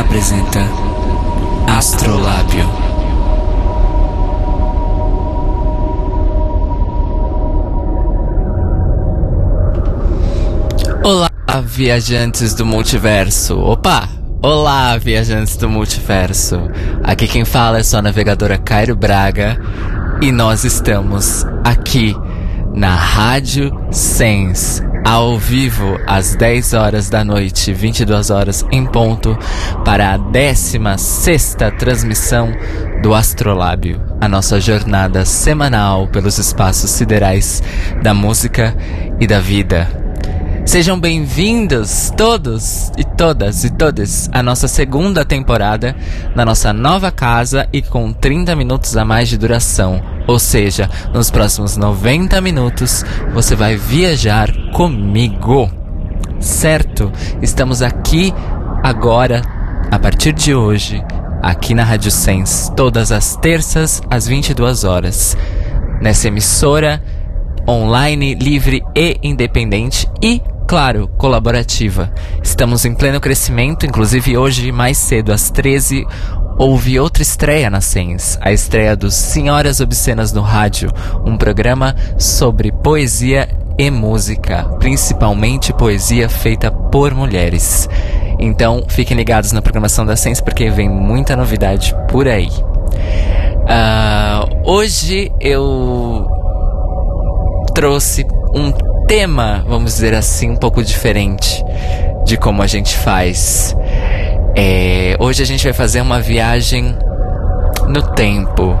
Apresenta Astrolábio. Olá, viajantes do multiverso. Opa! Olá, viajantes do multiverso. Aqui quem fala é sua navegadora Cairo Braga e nós estamos aqui na Rádio Sense ao vivo às 10 horas da noite, 22 horas em ponto, para a 16 transmissão do Astrolábio, a nossa jornada semanal pelos espaços siderais da música e da vida. Sejam bem-vindos todos e todas e todas à nossa segunda temporada na nossa nova casa e com 30 minutos a mais de duração. Ou seja, nos próximos 90 minutos você vai viajar comigo. Certo? Estamos aqui agora, a partir de hoje, aqui na Rádio Sense, todas as terças às 22 horas. Nessa emissora online, livre e independente e claro, colaborativa. Estamos em pleno crescimento, inclusive hoje, mais cedo, às 13 houve outra estreia na Sens, a estreia dos Senhoras Obscenas no Rádio, um programa sobre poesia e música, principalmente poesia feita por mulheres. Então, fiquem ligados na programação da Sens porque vem muita novidade por aí. Uh, hoje eu trouxe um tema, vamos dizer assim, um pouco diferente de como a gente faz. É, hoje a gente vai fazer uma viagem no tempo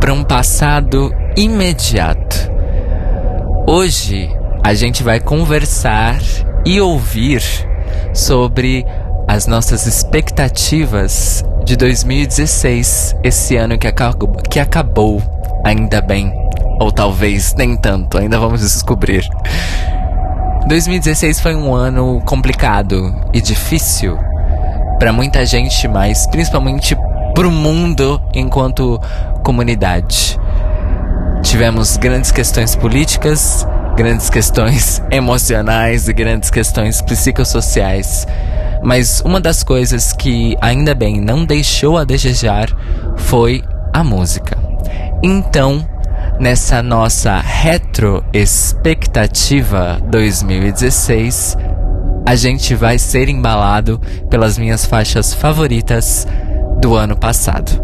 para um passado imediato. Hoje a gente vai conversar e ouvir sobre as nossas expectativas de 2016, esse ano que, acabou, que acabou, ainda bem. Ou talvez nem tanto, ainda vamos descobrir. 2016 foi um ano complicado e difícil para muita gente, mas principalmente para o mundo enquanto comunidade. Tivemos grandes questões políticas, grandes questões emocionais e grandes questões psicossociais. Mas uma das coisas que ainda bem não deixou a desejar foi a música. Então, nessa nossa retroexpectativa 2016, a gente vai ser embalado pelas minhas faixas favoritas do ano passado.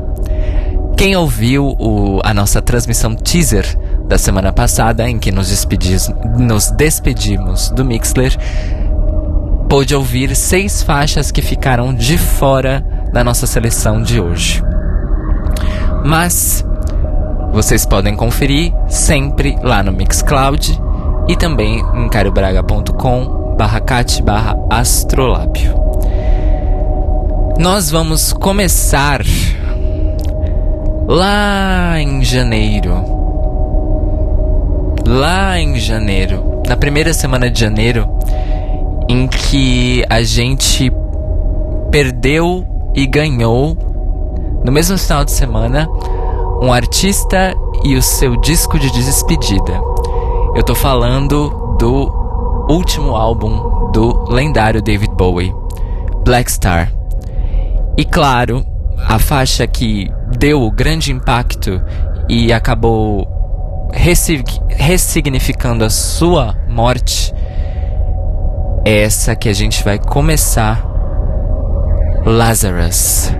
Quem ouviu o, a nossa transmissão teaser da semana passada, em que nos, despedis, nos despedimos do Mixler, pôde ouvir seis faixas que ficaram de fora da nossa seleção de hoje. Mas vocês podem conferir sempre lá no Mixcloud e também em cariobraga.com barra cat barra astrolábio. Nós vamos começar lá em janeiro. Lá em janeiro, na primeira semana de janeiro, em que a gente perdeu e ganhou no mesmo final de semana um artista e o seu disco de despedida. Eu tô falando do último álbum do lendário David Bowie, Black Star. E claro, a faixa que deu o grande impacto e acabou ressignificando a sua morte é essa que a gente vai começar Lazarus.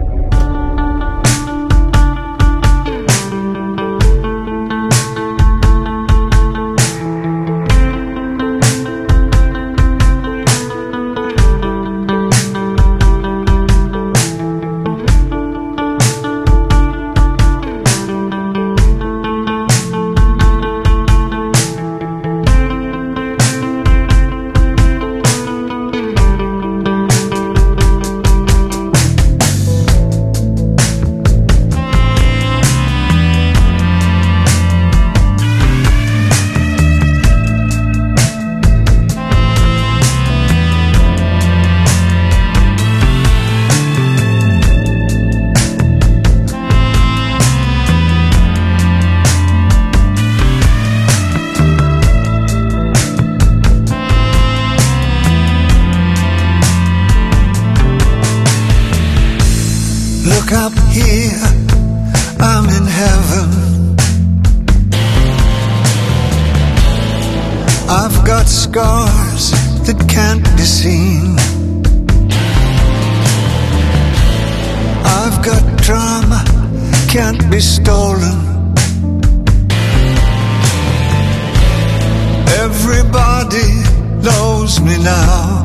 Can't be stolen. Everybody knows me now.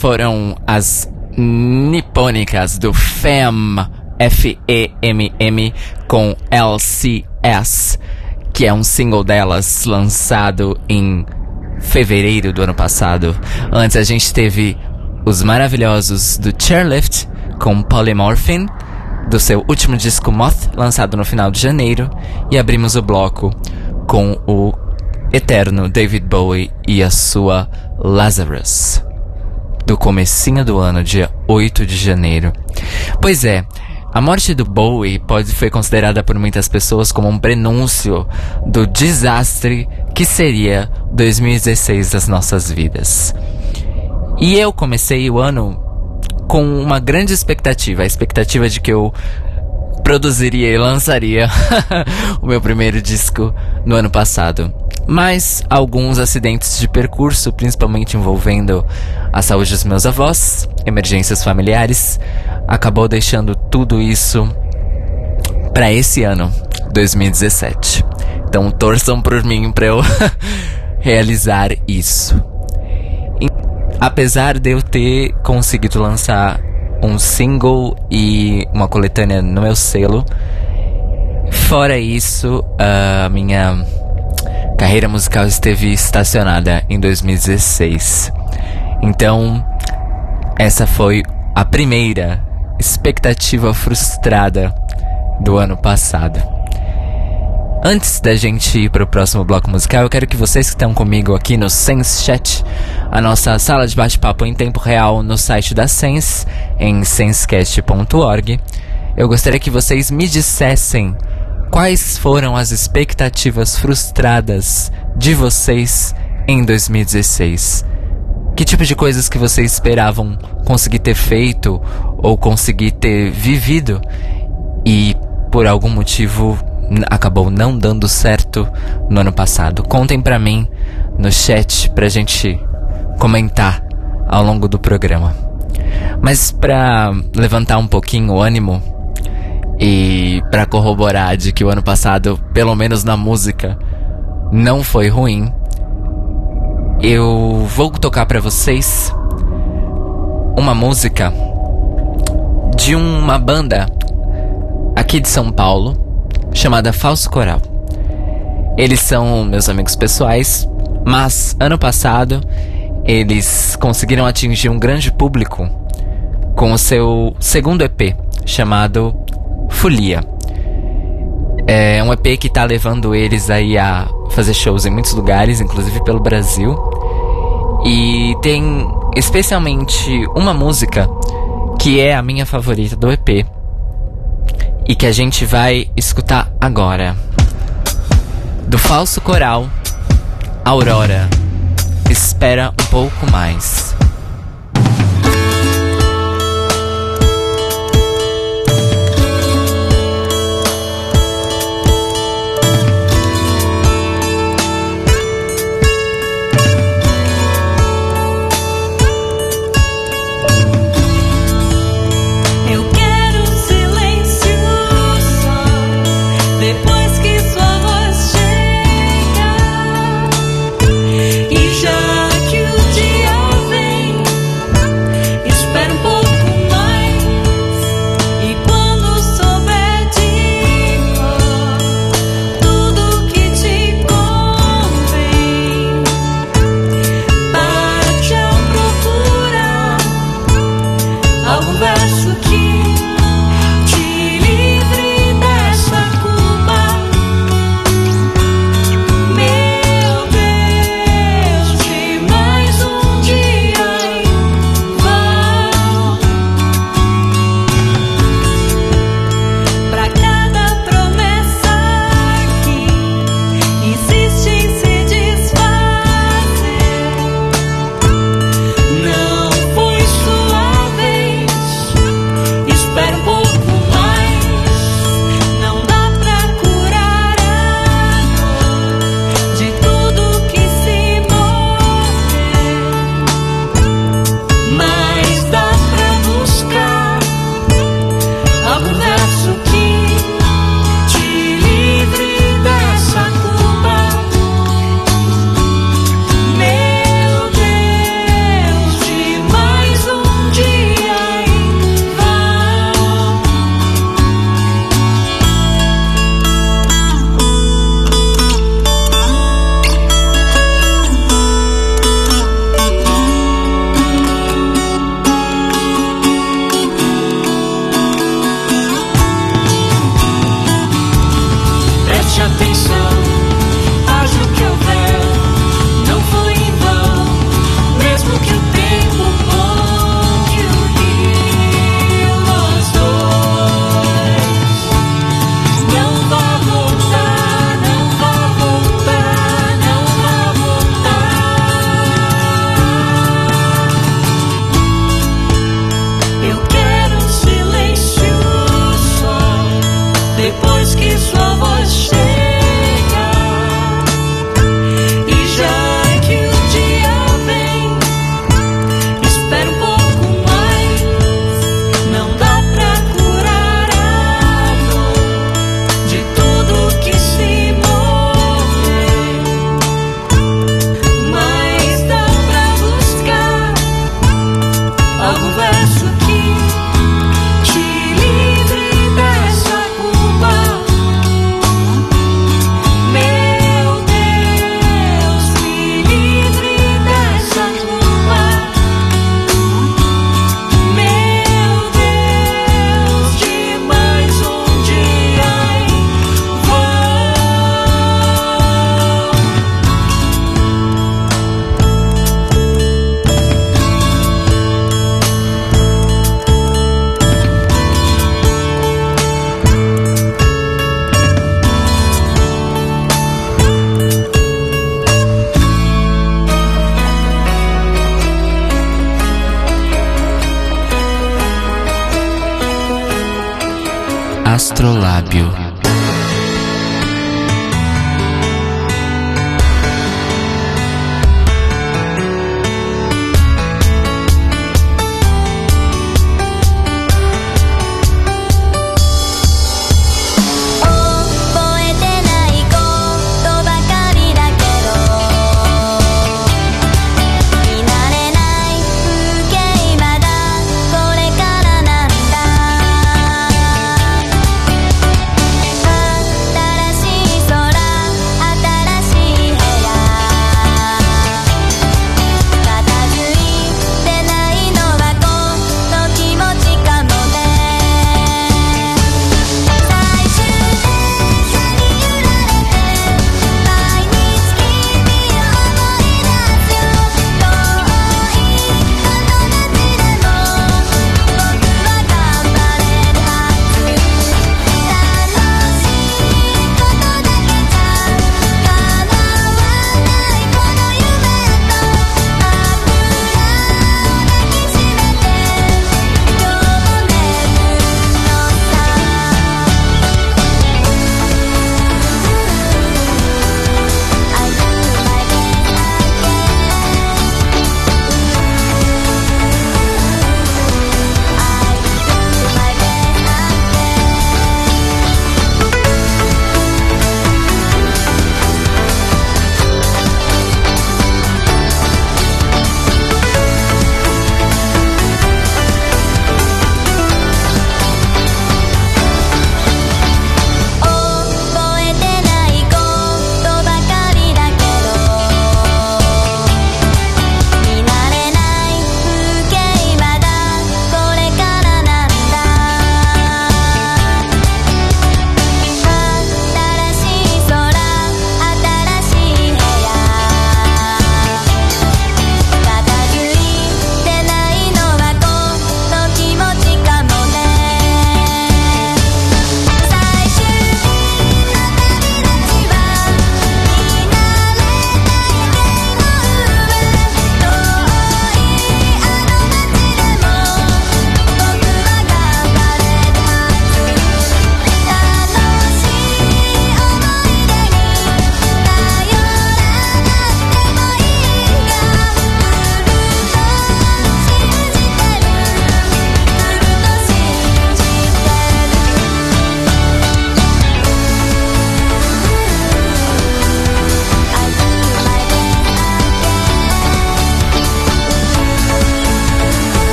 Foram as nipônicas do FEM, F-E-M-M, com LCS, que é um single delas lançado em fevereiro do ano passado. Antes a gente teve os maravilhosos do Chairlift com Polymorphin, do seu último disco Moth, lançado no final de janeiro, e abrimos o bloco com o eterno David Bowie e a sua Lazarus do comecinho do ano, dia 8 de janeiro. Pois é, a morte do Bowie pode foi considerada por muitas pessoas como um prenúncio do desastre que seria 2016 das nossas vidas. E eu comecei o ano com uma grande expectativa, a expectativa de que eu produziria e lançaria o meu primeiro disco no ano passado. Mas alguns acidentes de percurso, principalmente envolvendo a saúde dos meus avós, emergências familiares, acabou deixando tudo isso para esse ano, 2017. Então torçam por mim para eu realizar isso. E, apesar de eu ter conseguido lançar um single e uma coletânea no meu selo, fora isso, a minha carreira musical esteve estacionada em 2016. Então, essa foi a primeira expectativa frustrada do ano passado. Antes da gente ir para o próximo bloco musical, eu quero que vocês que estão comigo aqui no Sense Chat, a nossa sala de bate-papo em tempo real no site da Sense, em sensecast.org, eu gostaria que vocês me dissessem quais foram as expectativas frustradas de vocês em 2016. Que tipo de coisas que vocês esperavam conseguir ter feito ou conseguir ter vivido e por algum motivo acabou não dando certo no ano passado? Contem pra mim no chat pra gente comentar ao longo do programa. Mas pra levantar um pouquinho o ânimo e pra corroborar de que o ano passado, pelo menos na música, não foi ruim, eu vou tocar pra vocês uma música de uma banda aqui de São Paulo chamada Falso Coral. Eles são meus amigos pessoais, mas ano passado eles conseguiram atingir um grande público com o seu segundo EP, chamado Folia. É um EP que está levando eles aí a fazer shows em muitos lugares, inclusive pelo Brasil. E tem especialmente uma música que é a minha favorita do EP, e que a gente vai escutar agora. Do falso coral, Aurora. Espera um pouco mais.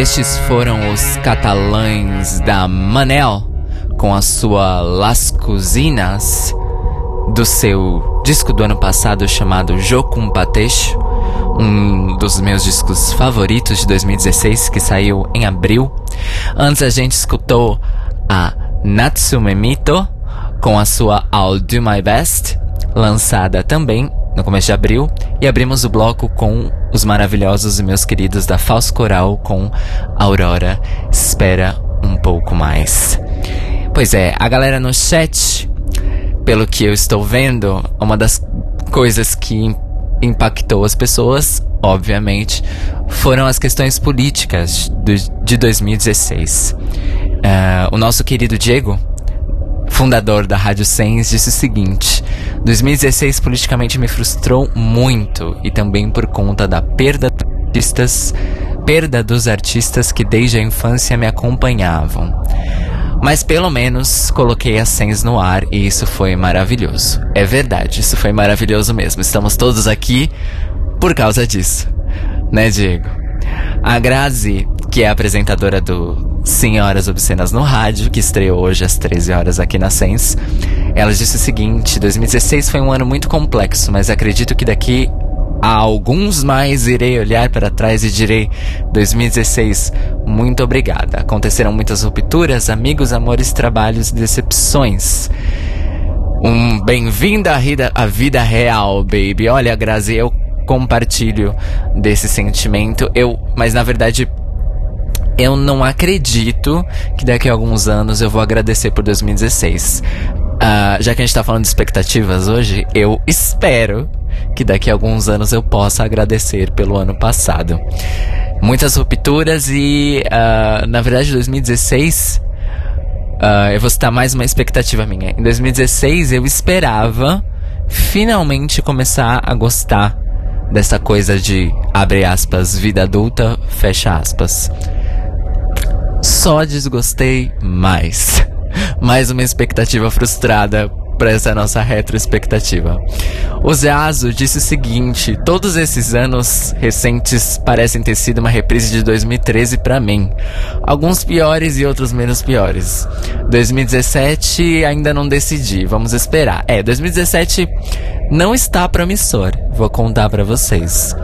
Estes foram os catalães da Manel com a sua Las Cozinas do seu disco do ano passado chamado Jocum Pateixo, um dos meus discos favoritos de 2016 que saiu em abril. Antes a gente escutou a Natsume Mito com a sua I'll Do My Best, lançada também no começo de abril, e abrimos o bloco com os maravilhosos e meus queridos da Falso Coral com Aurora Espera um pouco mais. Pois é, a galera no chat, pelo que eu estou vendo, uma das coisas que impactou as pessoas, obviamente, foram as questões políticas de 2016. Uh, o nosso querido Diego, fundador da Rádio Sens, disse o seguinte: 2016 politicamente me frustrou muito e também por conta da perda dos artistas, perda dos artistas que desde a infância me acompanhavam. Mas pelo menos coloquei a Sens no ar e isso foi maravilhoso. É verdade, isso foi maravilhoso mesmo. Estamos todos aqui por causa disso. Né, Diego? A Grazi, que é apresentadora do Senhoras Obscenas no Rádio, que estreou hoje às 13 horas aqui na Sens, ela disse o seguinte: 2016 foi um ano muito complexo, mas acredito que daqui a alguns mais irei olhar para trás e direi 2016, muito obrigada. Aconteceram muitas rupturas, amigos, amores, trabalhos decepções. Um bem-vindo à vida, à vida real, baby. Olha, Grazi, eu compartilho desse sentimento. Eu, mas na verdade eu não acredito que daqui a alguns anos eu vou agradecer por 2016. Uh, já que a gente tá falando de expectativas hoje, eu espero que daqui a alguns anos eu possa agradecer pelo ano passado. Muitas rupturas e, uh, na verdade, 2016. Uh, eu vou citar mais uma expectativa minha. Em 2016 eu esperava finalmente começar a gostar dessa coisa de abre aspas, vida adulta, fecha aspas. Só desgostei mais. mais uma expectativa frustrada para essa nossa retrospectativa. O Zeazo disse o seguinte: todos esses anos recentes parecem ter sido uma reprise de 2013 para mim. Alguns piores e outros menos piores. 2017 ainda não decidi, vamos esperar. É, 2017 não está promissor, vou contar para vocês.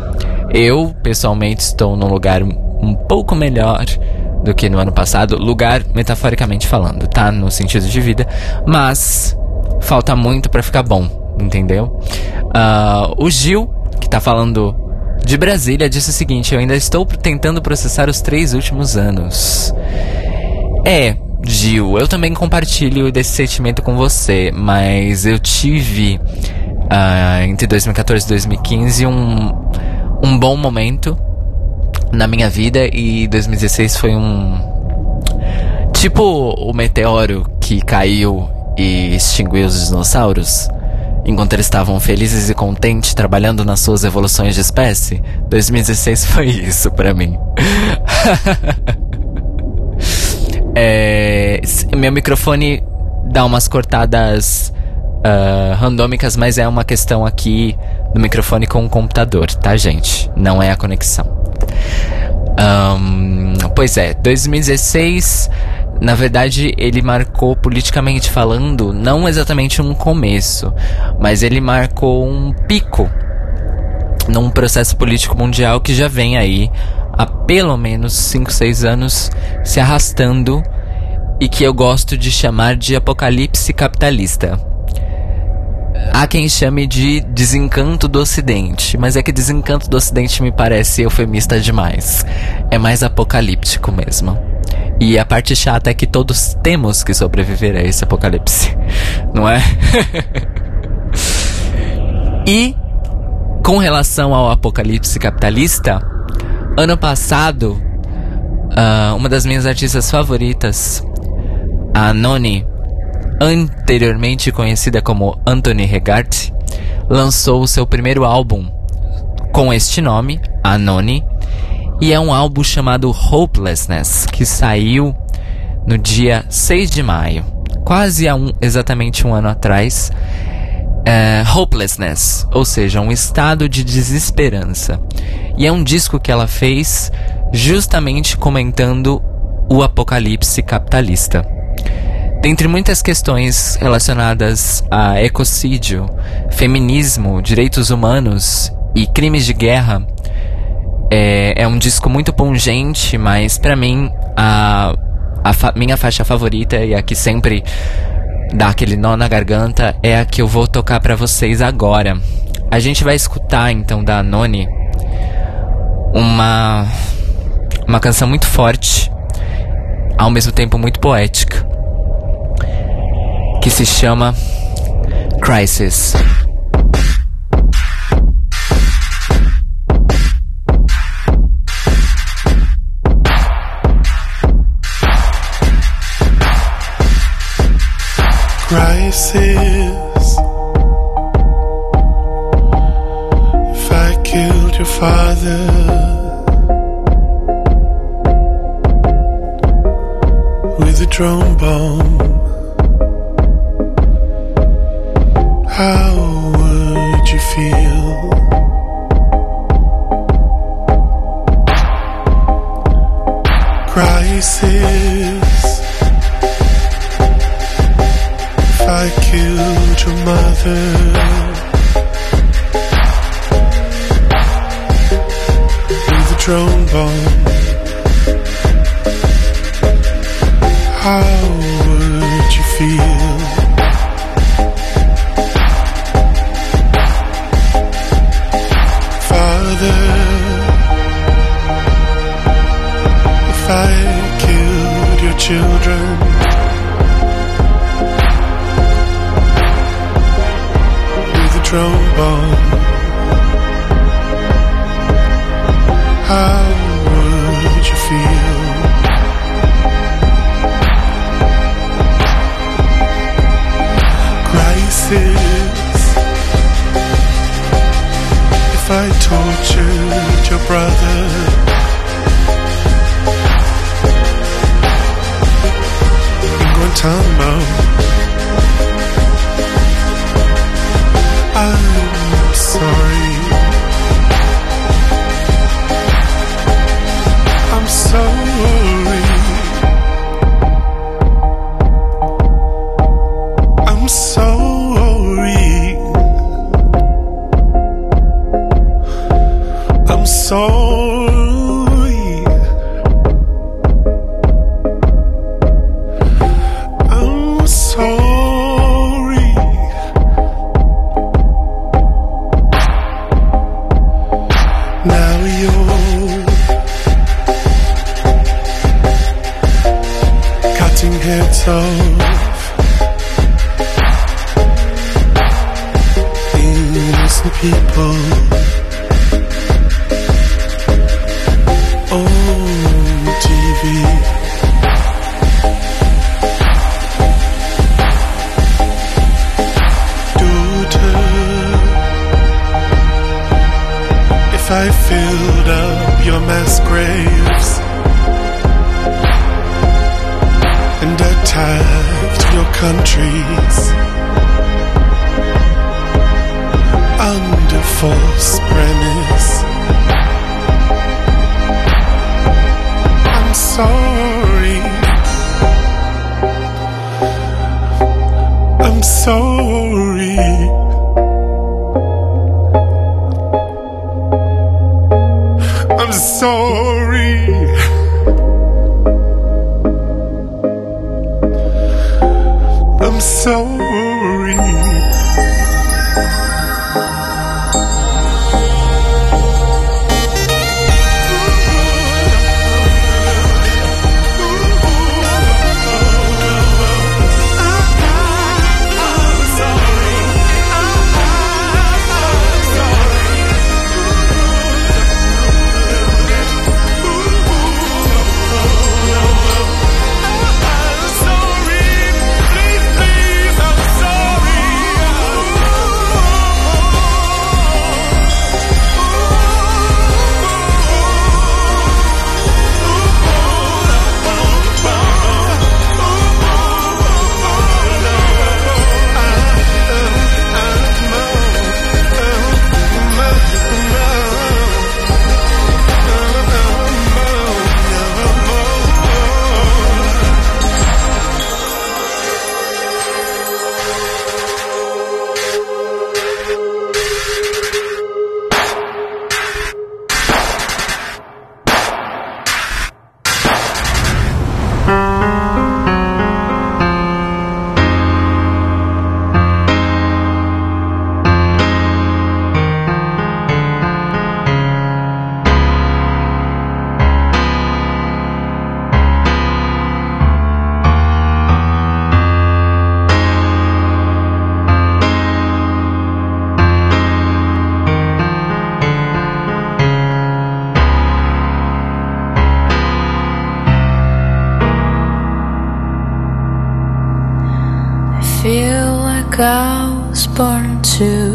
Eu, pessoalmente, estou num lugar um pouco melhor do que no ano passado, lugar metaforicamente falando, tá? No sentido de vida, mas falta muito para ficar bom, entendeu? Uh, o Gil, que tá falando de Brasília, disse o seguinte: Eu ainda estou tentando processar os três últimos anos. É, Gil, eu também compartilho desse sentimento com você, mas eu tive uh, entre 2014 e 2015 um, um bom momento na minha vida e 2016 foi um. Tipo o meteoro que caiu e extinguiu os dinossauros? Enquanto eles estavam felizes e contentes trabalhando nas suas evoluções de espécie, 2016 foi isso para mim. é, meu microfone dá umas cortadas uh, randômicas, mas é uma questão aqui do microfone com o computador, tá, gente? Não é a conexão. Um, pois é, 2016 na verdade, ele marcou politicamente falando não exatamente um começo, mas ele marcou um pico num processo político mundial que já vem aí há pelo menos 5, 6 anos se arrastando e que eu gosto de chamar de apocalipse capitalista. Há quem chame de desencanto do Ocidente, mas é que desencanto do Ocidente me parece eufemista demais. É mais apocalíptico mesmo. E a parte chata é que todos temos que sobreviver a esse apocalipse, não é? e com relação ao apocalipse capitalista, ano passado, uh, uma das minhas artistas favoritas, a Noni, anteriormente conhecida como Anthony Regard, lançou o seu primeiro álbum com este nome, Anoni, e é um álbum chamado Hopelessness, que saiu no dia 6 de maio, quase há um, exatamente um ano atrás. É, hopelessness, ou seja, um estado de desesperança. E é um disco que ela fez justamente comentando o apocalipse capitalista. Dentre muitas questões relacionadas a ecocídio, feminismo, direitos humanos e crimes de guerra, é, é um disco muito pungente, mas pra mim a, a fa- minha faixa favorita e a que sempre dá aquele nó na garganta é a que eu vou tocar pra vocês agora. A gente vai escutar então da Noni uma uma canção muito forte, ao mesmo tempo muito poética, que se chama Crisis. crisis. If I killed your father, with a drone bomb, I was born too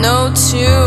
no too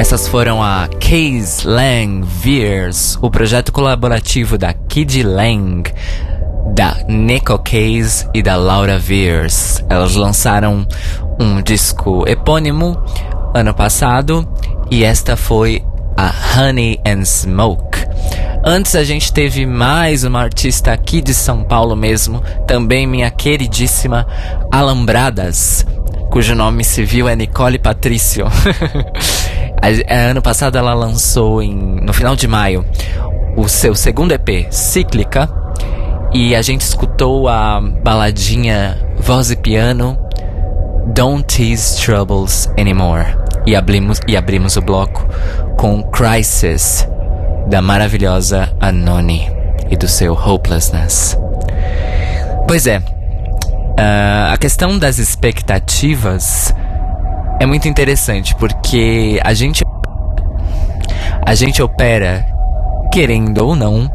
Essas foram a Case Lang Veers, o projeto colaborativo da Kid Lang, da Nico Case e da Laura Veers. Elas lançaram um disco epônimo ano passado e esta foi a Honey and Smoke. Antes a gente teve mais uma artista aqui de São Paulo mesmo, também minha queridíssima Alambradas, cujo nome civil é Nicole Patrício. A- ano passado ela lançou em, no final de maio o seu segundo EP, Cíclica, e a gente escutou a baladinha voz e piano Don't Tease Troubles Anymore. E abrimos, e abrimos o bloco com Crisis, da maravilhosa Anoni e do seu Hopelessness. Pois é, ah, a questão das expectativas é muito interessante porque a gente a gente opera querendo ou não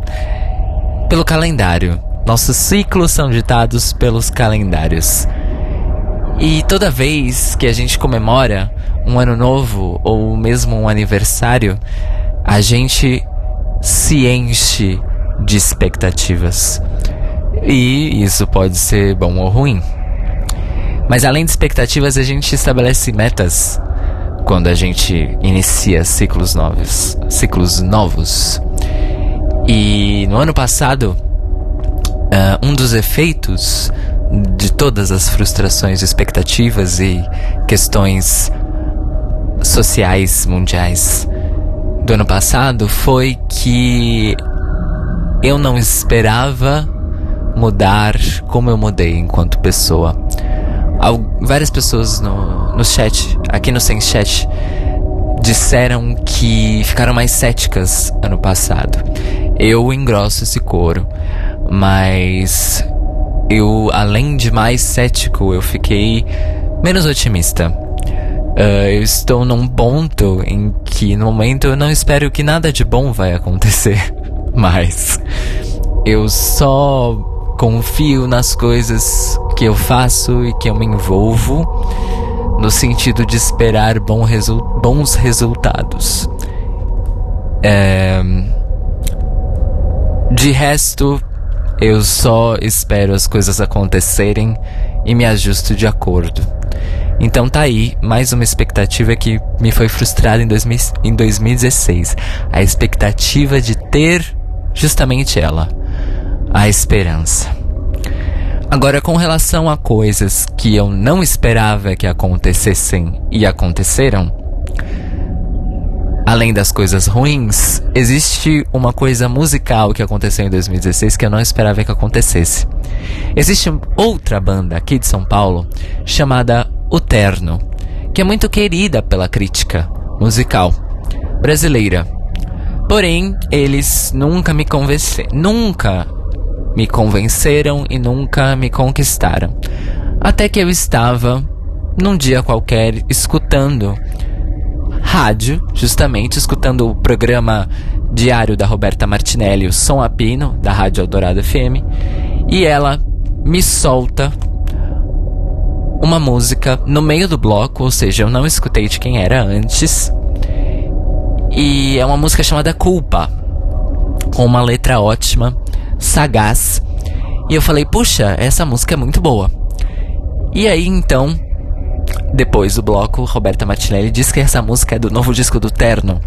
pelo calendário. Nossos ciclos são ditados pelos calendários. E toda vez que a gente comemora um ano novo ou mesmo um aniversário, a gente se enche de expectativas. E isso pode ser bom ou ruim. Mas além de expectativas, a gente estabelece metas quando a gente inicia ciclos novos, ciclos novos. E no ano passado, ah, um dos efeitos de todas as frustrações, expectativas e questões sociais mundiais do ano passado foi que eu não esperava mudar como eu mudei enquanto pessoa. Várias pessoas no, no chat, aqui no Sem Chat, disseram que ficaram mais céticas ano passado. Eu engrosso esse coro, mas eu, além de mais cético, eu fiquei menos otimista. Ah, eu estou num ponto em que, no momento, eu não espero que nada de bom vai acontecer. Mas eu só confio nas coisas que eu faço e que eu me envolvo, no sentido de esperar bons resultados. É, De resto, eu só espero as coisas acontecerem e me ajusto de acordo. Então tá aí, mais uma expectativa que me foi frustrada em, 2000 em 2016. A expectativa de ter justamente ela, a esperança. Agora, com relação a coisas que eu não esperava que acontecessem e aconteceram, além das coisas ruins, existe uma coisa musical que aconteceu em 2016 que eu não esperava que acontecesse. Existe outra banda aqui de São Paulo chamada O Terno, que é muito querida pela crítica musical brasileira. Porém, eles nunca me convenceram, nunca me convenceram e nunca me conquistaram. Até que eu estava num dia qualquer escutando rádio, justamente escutando o programa diário da Roberta Martinelli, o Som Apino, da Rádio Eldorado FM, e ela me solta uma música no meio do bloco, ou seja, eu não escutei de quem era antes. E é uma música chamada Culpa, com uma letra ótima, sagaz. E eu falei, puxa, essa música é muito boa. E aí então, depois do bloco, Roberta Martinelli diz que essa música é do novo disco do Terno,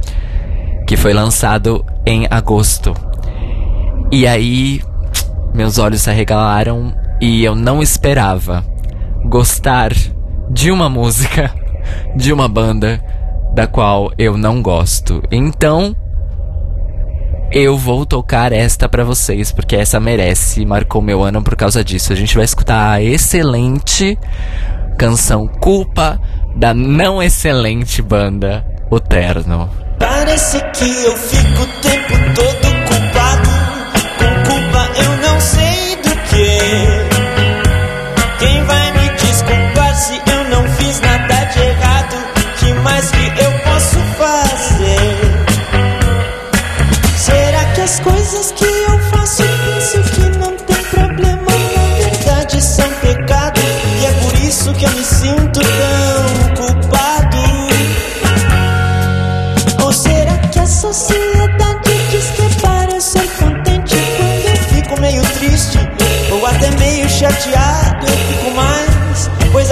que foi lançado em agosto. E aí, meus olhos se arregalaram e eu não esperava gostar de uma música de uma banda da qual eu não gosto. Então, eu vou tocar esta pra vocês, porque essa merece, marcou meu ano por causa disso. A gente vai escutar a excelente canção Culpa da não excelente banda O Terno. Parece que eu fico tempo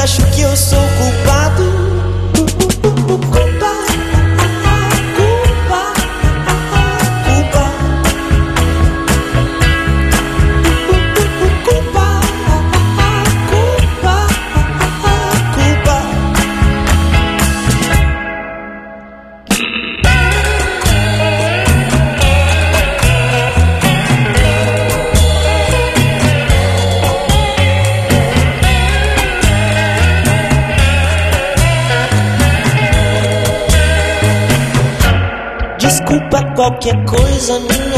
acho que eu sou culpado. Qualquer coisa, minha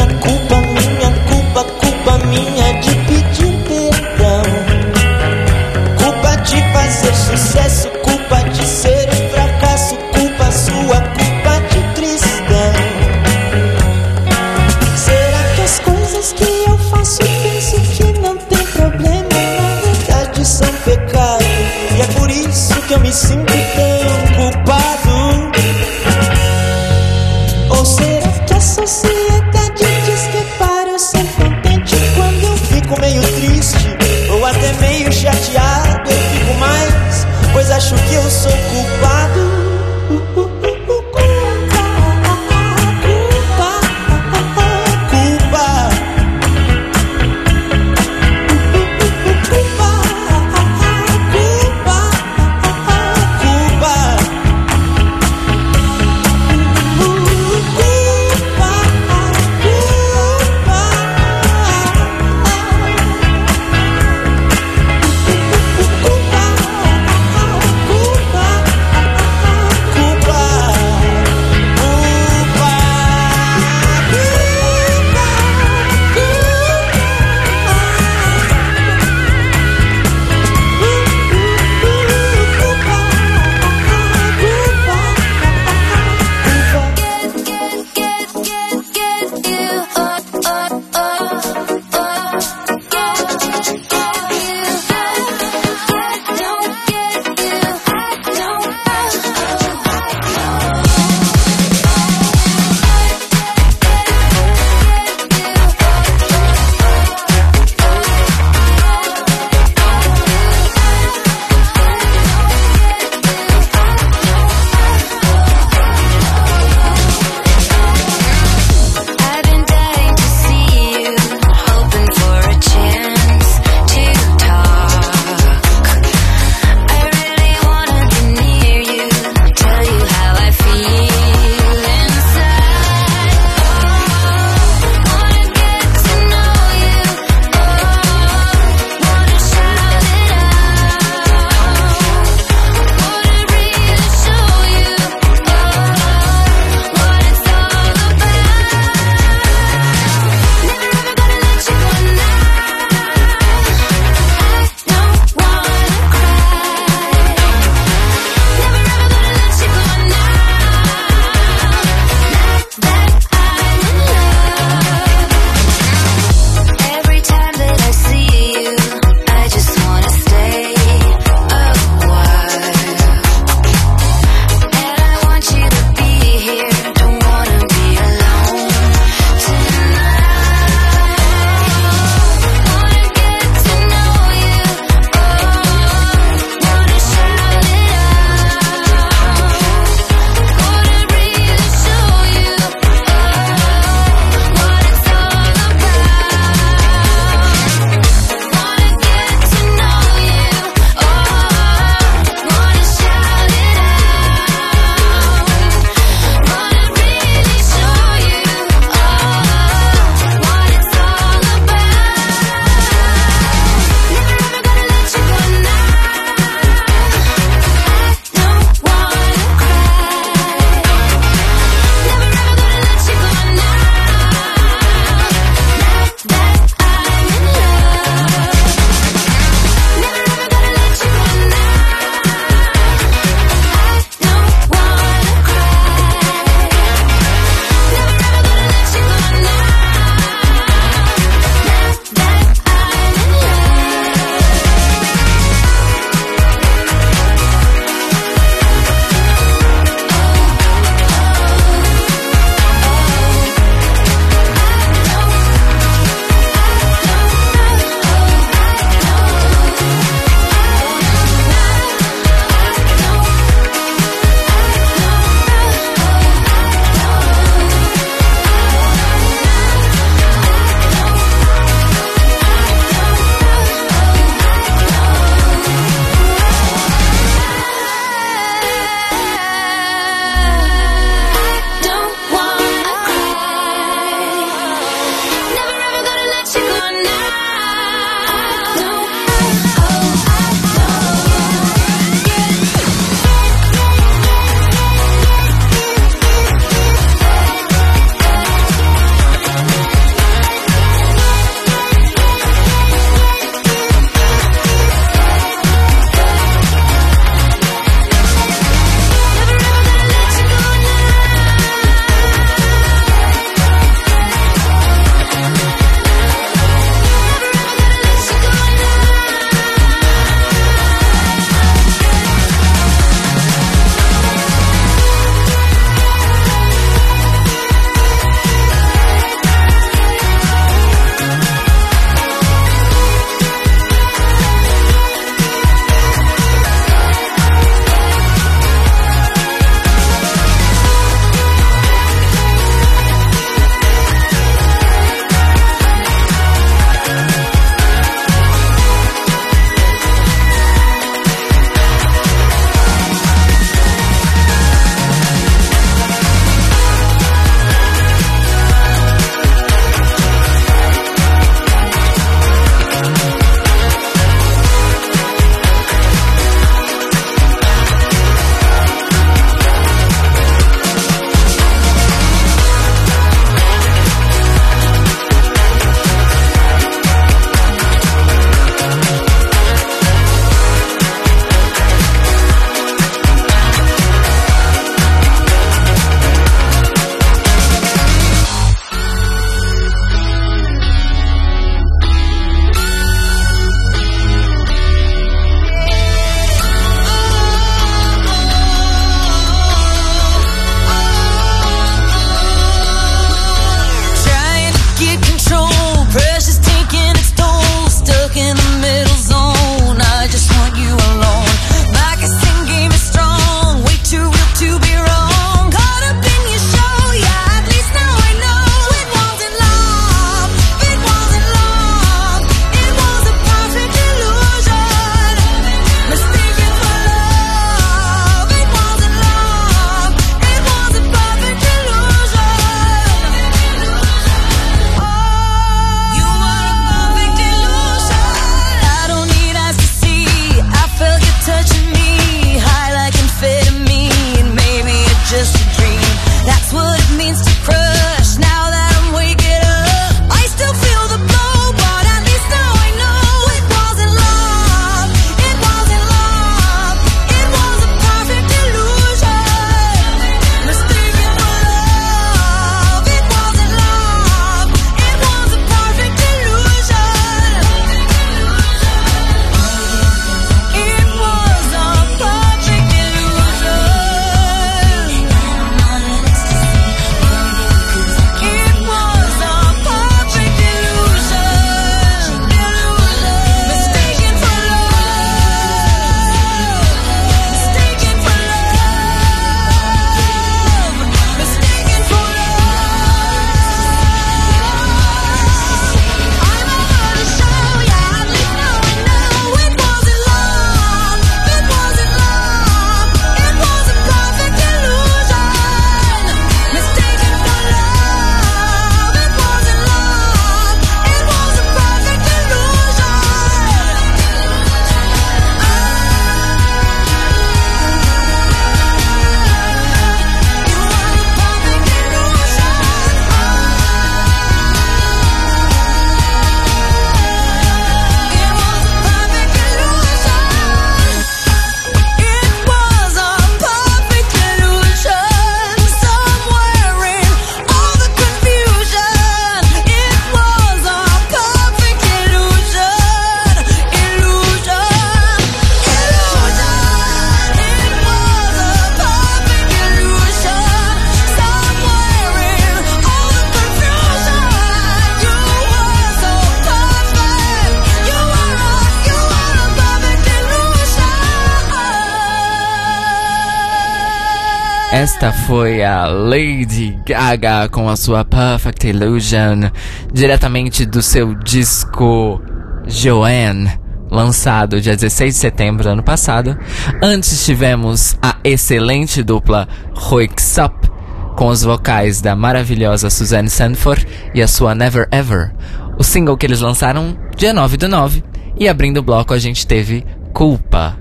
Esta foi a Lady Gaga com a sua Perfect Illusion, diretamente do seu disco Joanne, lançado dia 16 de setembro do ano passado. Antes tivemos a excelente dupla Roixop, com os vocais da maravilhosa Suzanne Sanford e a sua Never Ever, o single que eles lançaram dia 9 do 9. E abrindo o bloco a gente teve Culpa,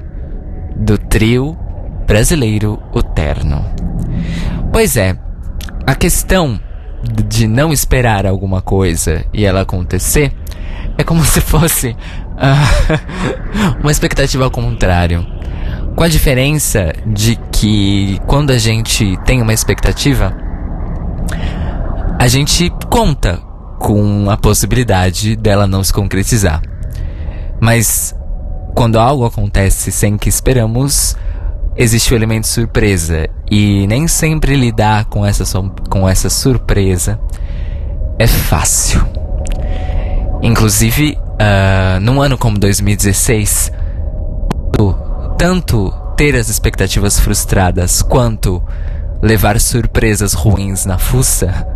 do trio brasileiro O Terno. Pois é, a questão de não esperar alguma coisa e ela acontecer é como se fosse ah, uma expectativa ao contrário. Com a diferença de que quando a gente tem uma expectativa, a gente conta com a possibilidade dela não se concretizar. Mas quando algo acontece sem que esperamos, existe o elemento surpresa. E nem sempre lidar com essa, com essa surpresa é fácil. Inclusive, ah, num ano como 2016, o- tanto ter as expectativas frustradas quanto levar surpresas ruins na fuça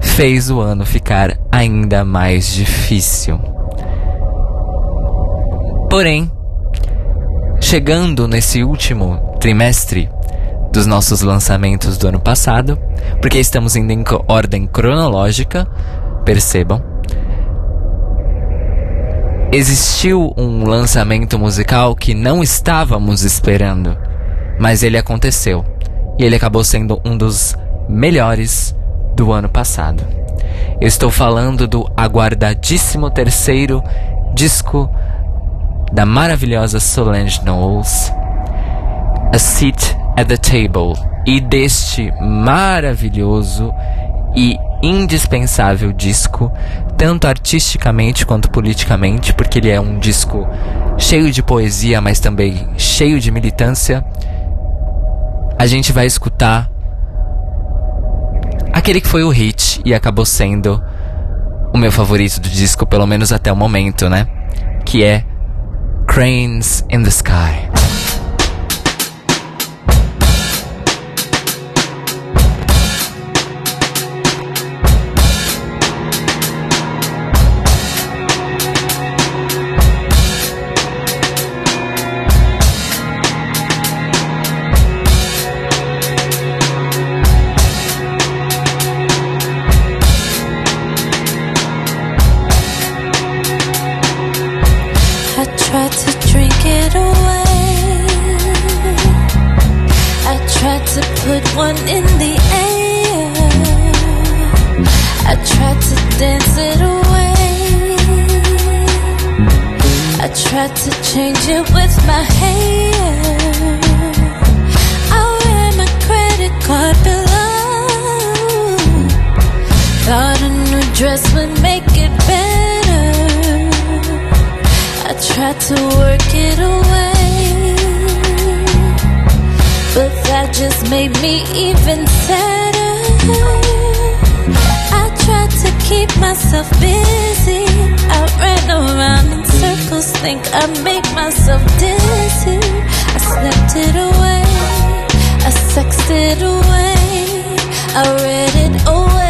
fez o ano ficar ainda mais difícil. Porém, chegando nesse último trimestre dos nossos lançamentos do ano passado, porque estamos indo em ordem cronológica, percebam. Existiu um lançamento musical que não estávamos esperando, mas ele aconteceu e ele acabou sendo um dos melhores do ano passado. Eu estou falando do aguardadíssimo terceiro disco da maravilhosa Solange Knowles, A Seat at the Table, e deste maravilhoso e indispensável disco, tanto artisticamente quanto politicamente, porque ele é um disco cheio de poesia, mas também cheio de militância. A gente vai escutar aquele que foi o hit e acabou sendo o meu favorito do disco, pelo menos até o momento, né? Que é Cranes in the Sky. To work it away, but that just made me even sadder. I tried to keep myself busy. I ran around in circles, think I make myself dizzy. I slept it away, I sexed it away, I read it. Away,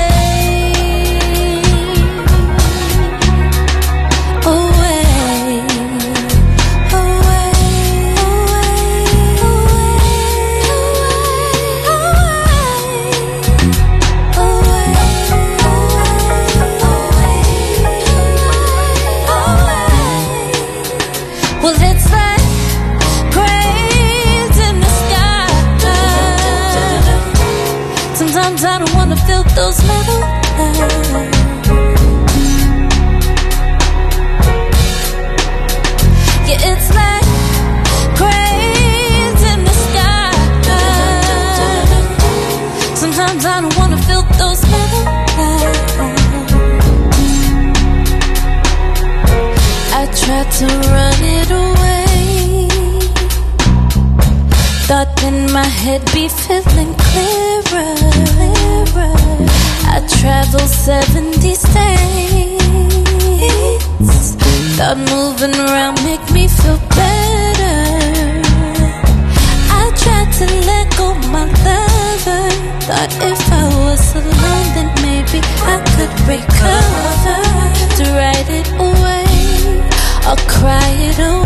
head be feeling clearer. clearer. I traveled 70 states. Thought moving around make me feel better. I tried to let go my lover. Thought if I was alone, then maybe I could recover to write it away or cry it away.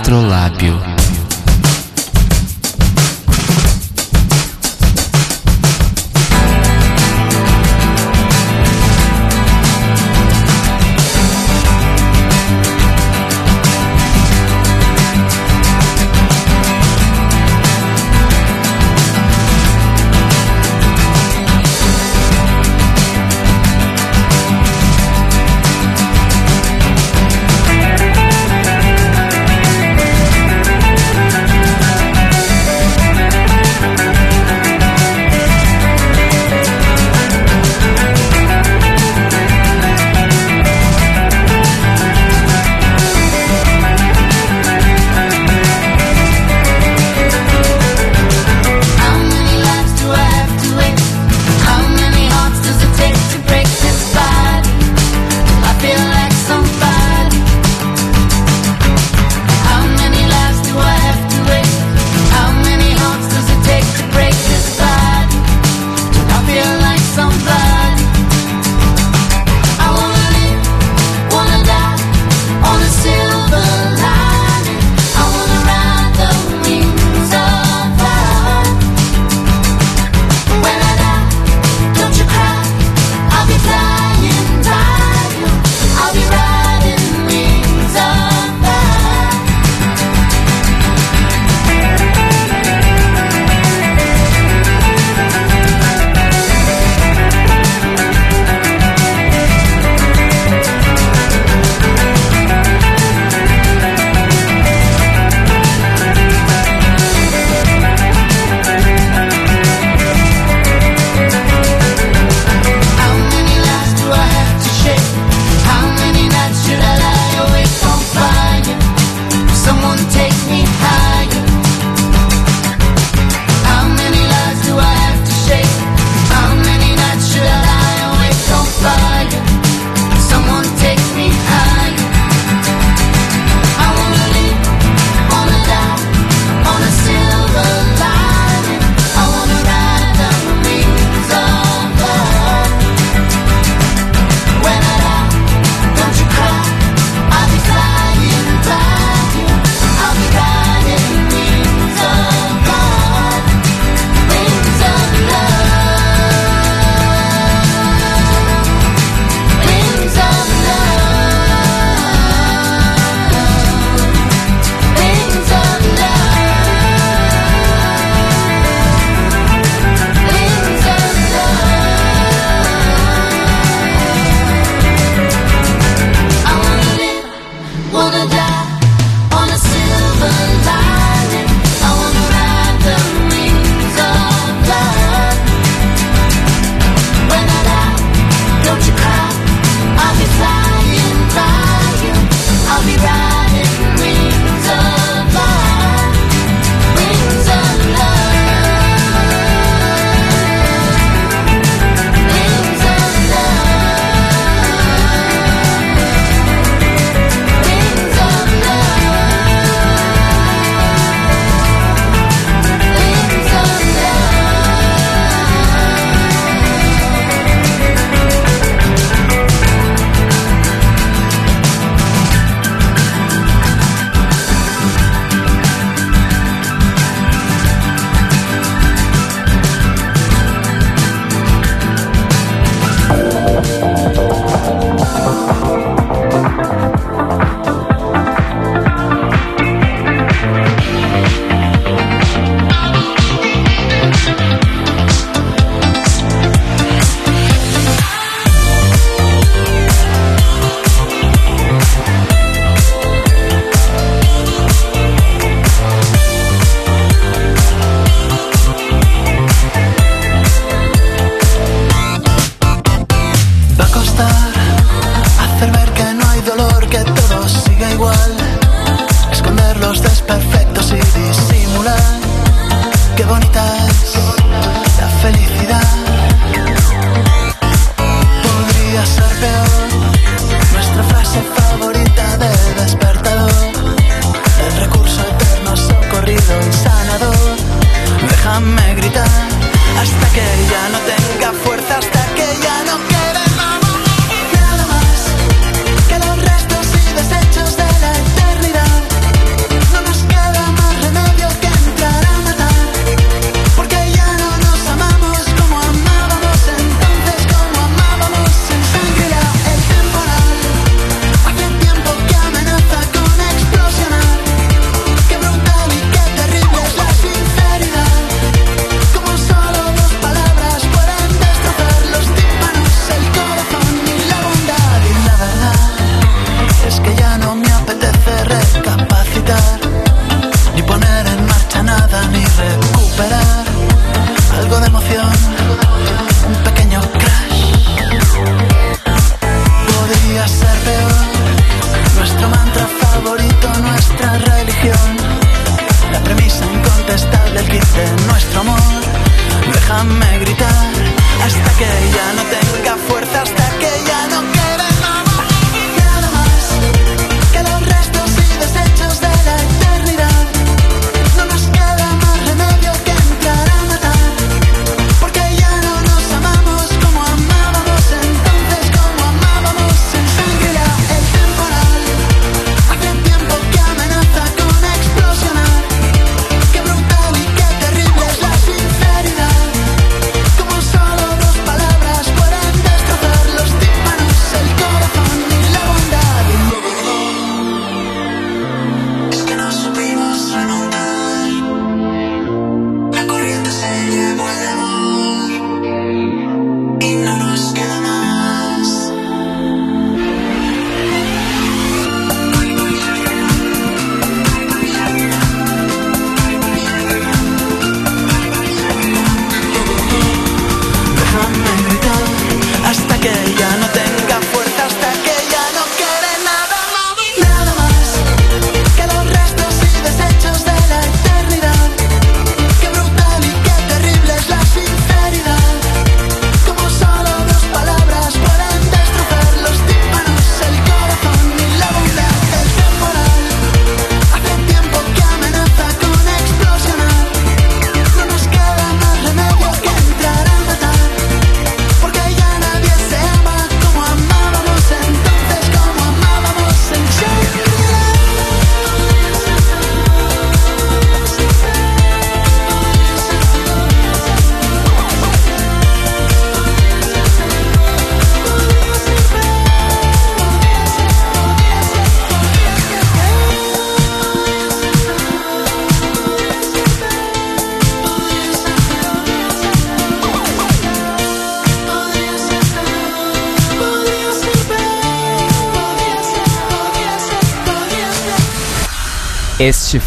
Astrolábio.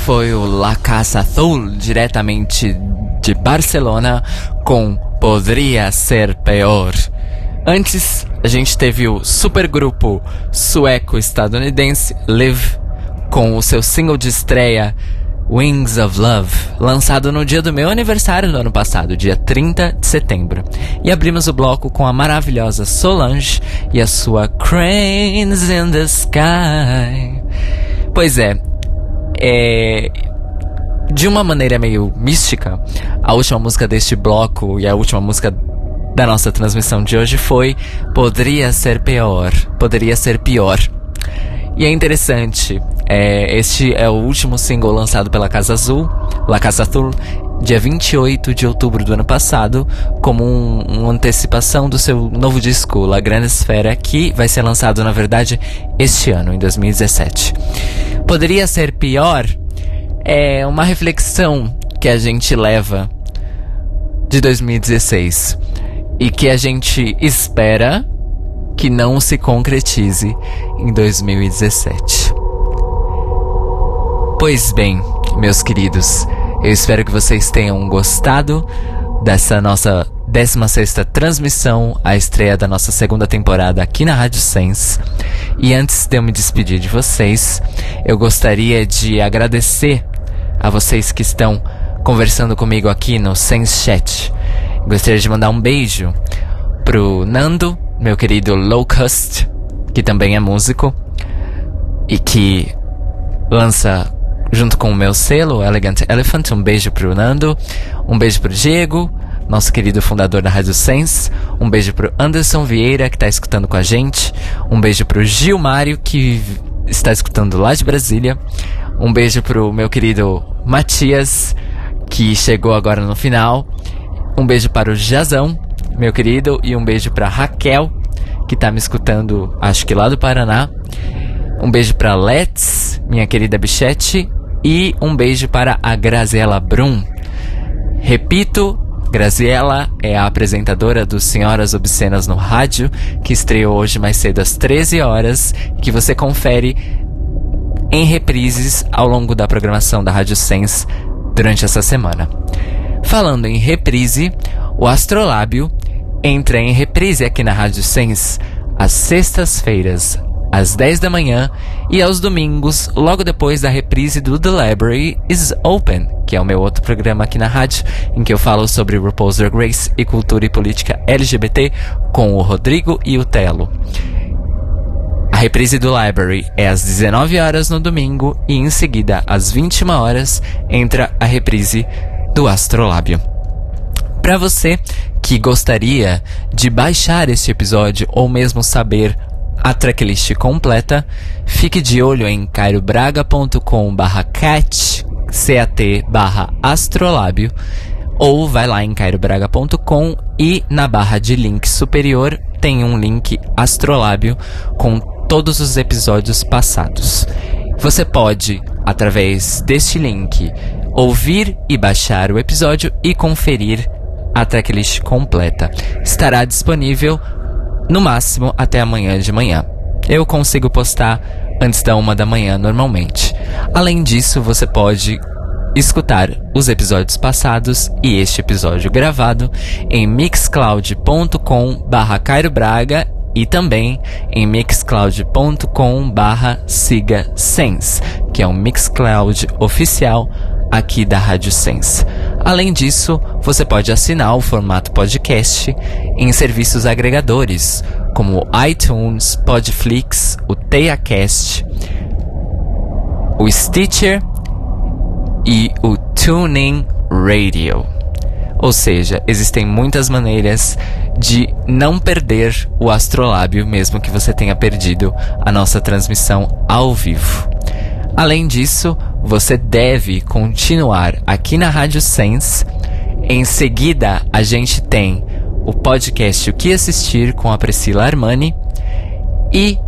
Foi o La Casa Azul, diretamente de Barcelona, com Poderia Ser Pior. Antes, a gente teve o supergrupo sueco-estadunidense Live, com o seu single de estreia Wings of Love, lançado no dia do meu aniversário no ano passado, dia 30 de setembro. E abrimos o bloco com a maravilhosa Solange e a sua Cranes in the Sky. Pois é, é, de uma maneira meio mística, a última música deste bloco e a última música da nossa transmissão de hoje foi Poderia Ser Pior. Poderia Ser Pior. E é interessante, é, este é o último single lançado pela Casa Azul, La Casa Azul, dia 28 de outubro do ano passado, como um, uma antecipação do seu novo disco, La Grande Esfera, que vai ser lançado, na verdade, este ano, em 2017. Poderia ser pior? É uma reflexão que a gente leva de 2016 e que a gente espera que não se concretize em 2017. Pois bem, meus queridos, eu espero que vocês tenham gostado dessa nossa 16ª transmissão, a estreia da nossa segunda temporada aqui na Rádio Sense. E antes de eu me despedir de vocês, eu gostaria de agradecer a vocês que estão conversando comigo aqui no Sense Chat. Gostaria de mandar um beijo pro Nando, meu querido Locust, que também é músico e que lança junto com o meu selo, Elegant Elephant. Um beijo pro Nando, um beijo pro Diego, nosso querido fundador da Rádio Sense. Um beijo pro Anderson Vieira, que tá escutando com a gente. Um beijo pro Gil Mário, que está escutando lá de Brasília. Um beijo pro meu querido Matias, que chegou agora no final. Um beijo para o Jazão, meu querido, e um beijo para Raquel, que tá me escutando, acho que lá do Paraná. Um beijo para Let's, minha querida bichete, e um beijo para a Graziela Brum. Repito, Graziela é a apresentadora do Senhoras Obscenas no Rádio, que estreou hoje mais cedo às 13 horas, que você confere em reprises ao longo da programação da Rádio Sense durante essa semana. Falando em reprise, o Astrolábio entra em reprise aqui na Rádio Sense às sextas-feiras, às 10 da manhã, e aos domingos, logo depois da reprise do The Library is Open, que é o meu outro programa aqui na rádio, em que eu falo sobre RuPaul's Drag Race e cultura e política LGBT com o Rodrigo e o Telo. A reprise do Library é às 19 horas no domingo e em seguida, às 21 horas, entra a reprise do Astrolábio. Para você que gostaria de baixar este episódio ou mesmo saber a tracklist completa, fique de olho em cairobraga.com barra cat, cat barra astrolábio, ou vai lá em cairobraga.com e na barra de link superior tem um link astrolábio com todos os episódios passados. Você pode, através deste link, ouvir e baixar o episódio e conferir a tracklist completa. Estará disponível no máximo até amanhã de manhã. Eu consigo postar antes da uma da manhã normalmente. Além disso, você pode escutar os episódios passados e este episódio gravado em mixcloud.com barra Cairo Braga e também em mixcloud.com barra siga Sense, que é um Mixcloud oficial aqui da Rádio Sense. Além disso, você pode assinar o formato podcast em serviços agregadores, como iTunes, Podflix, o TeiaCast, o Stitcher e o TuneIn Radio. Ou seja, existem muitas maneiras de não perder o astrolábio, mesmo que você tenha perdido a nossa transmissão ao vivo. Além disso, você deve continuar aqui na Rádio Sense. Em seguida, a gente tem o podcast O que assistir com a Priscila Armani e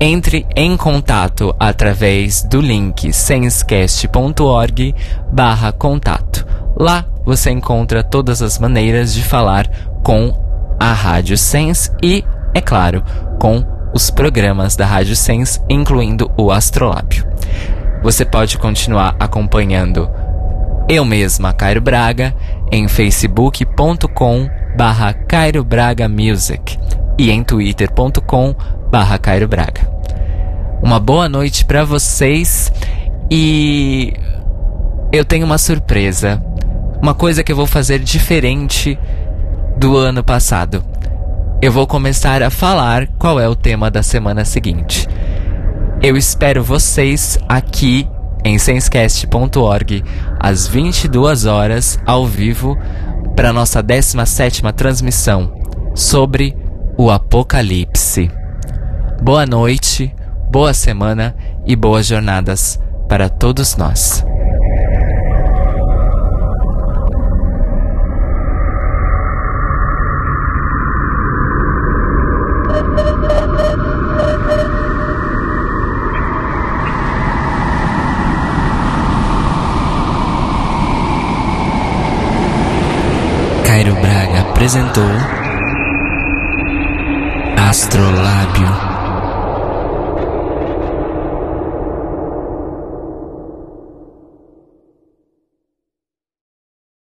entre em contato através do link sensecast.org barra contato. Lá você encontra todas as maneiras de falar com a Rádio Sense e, é claro, com os programas da Rádio Sense, incluindo o Astrolábio. Você pode continuar acompanhando eu mesma, Cairo Braga, em facebook.com barra Cairo Braga Music e em twitter.com barra Cairo Braga. Uma boa noite para vocês e eu tenho uma surpresa, uma coisa que eu vou fazer diferente do ano passado. Eu vou começar a falar qual é o tema da semana seguinte. Eu espero vocês aqui em sensecast.org às 22 horas ao vivo para nossa 17ª transmissão sobre o Apocalipse. Boa noite, boa semana e boas jornadas para todos nós. Cairo Braga apresentou Astrolábio.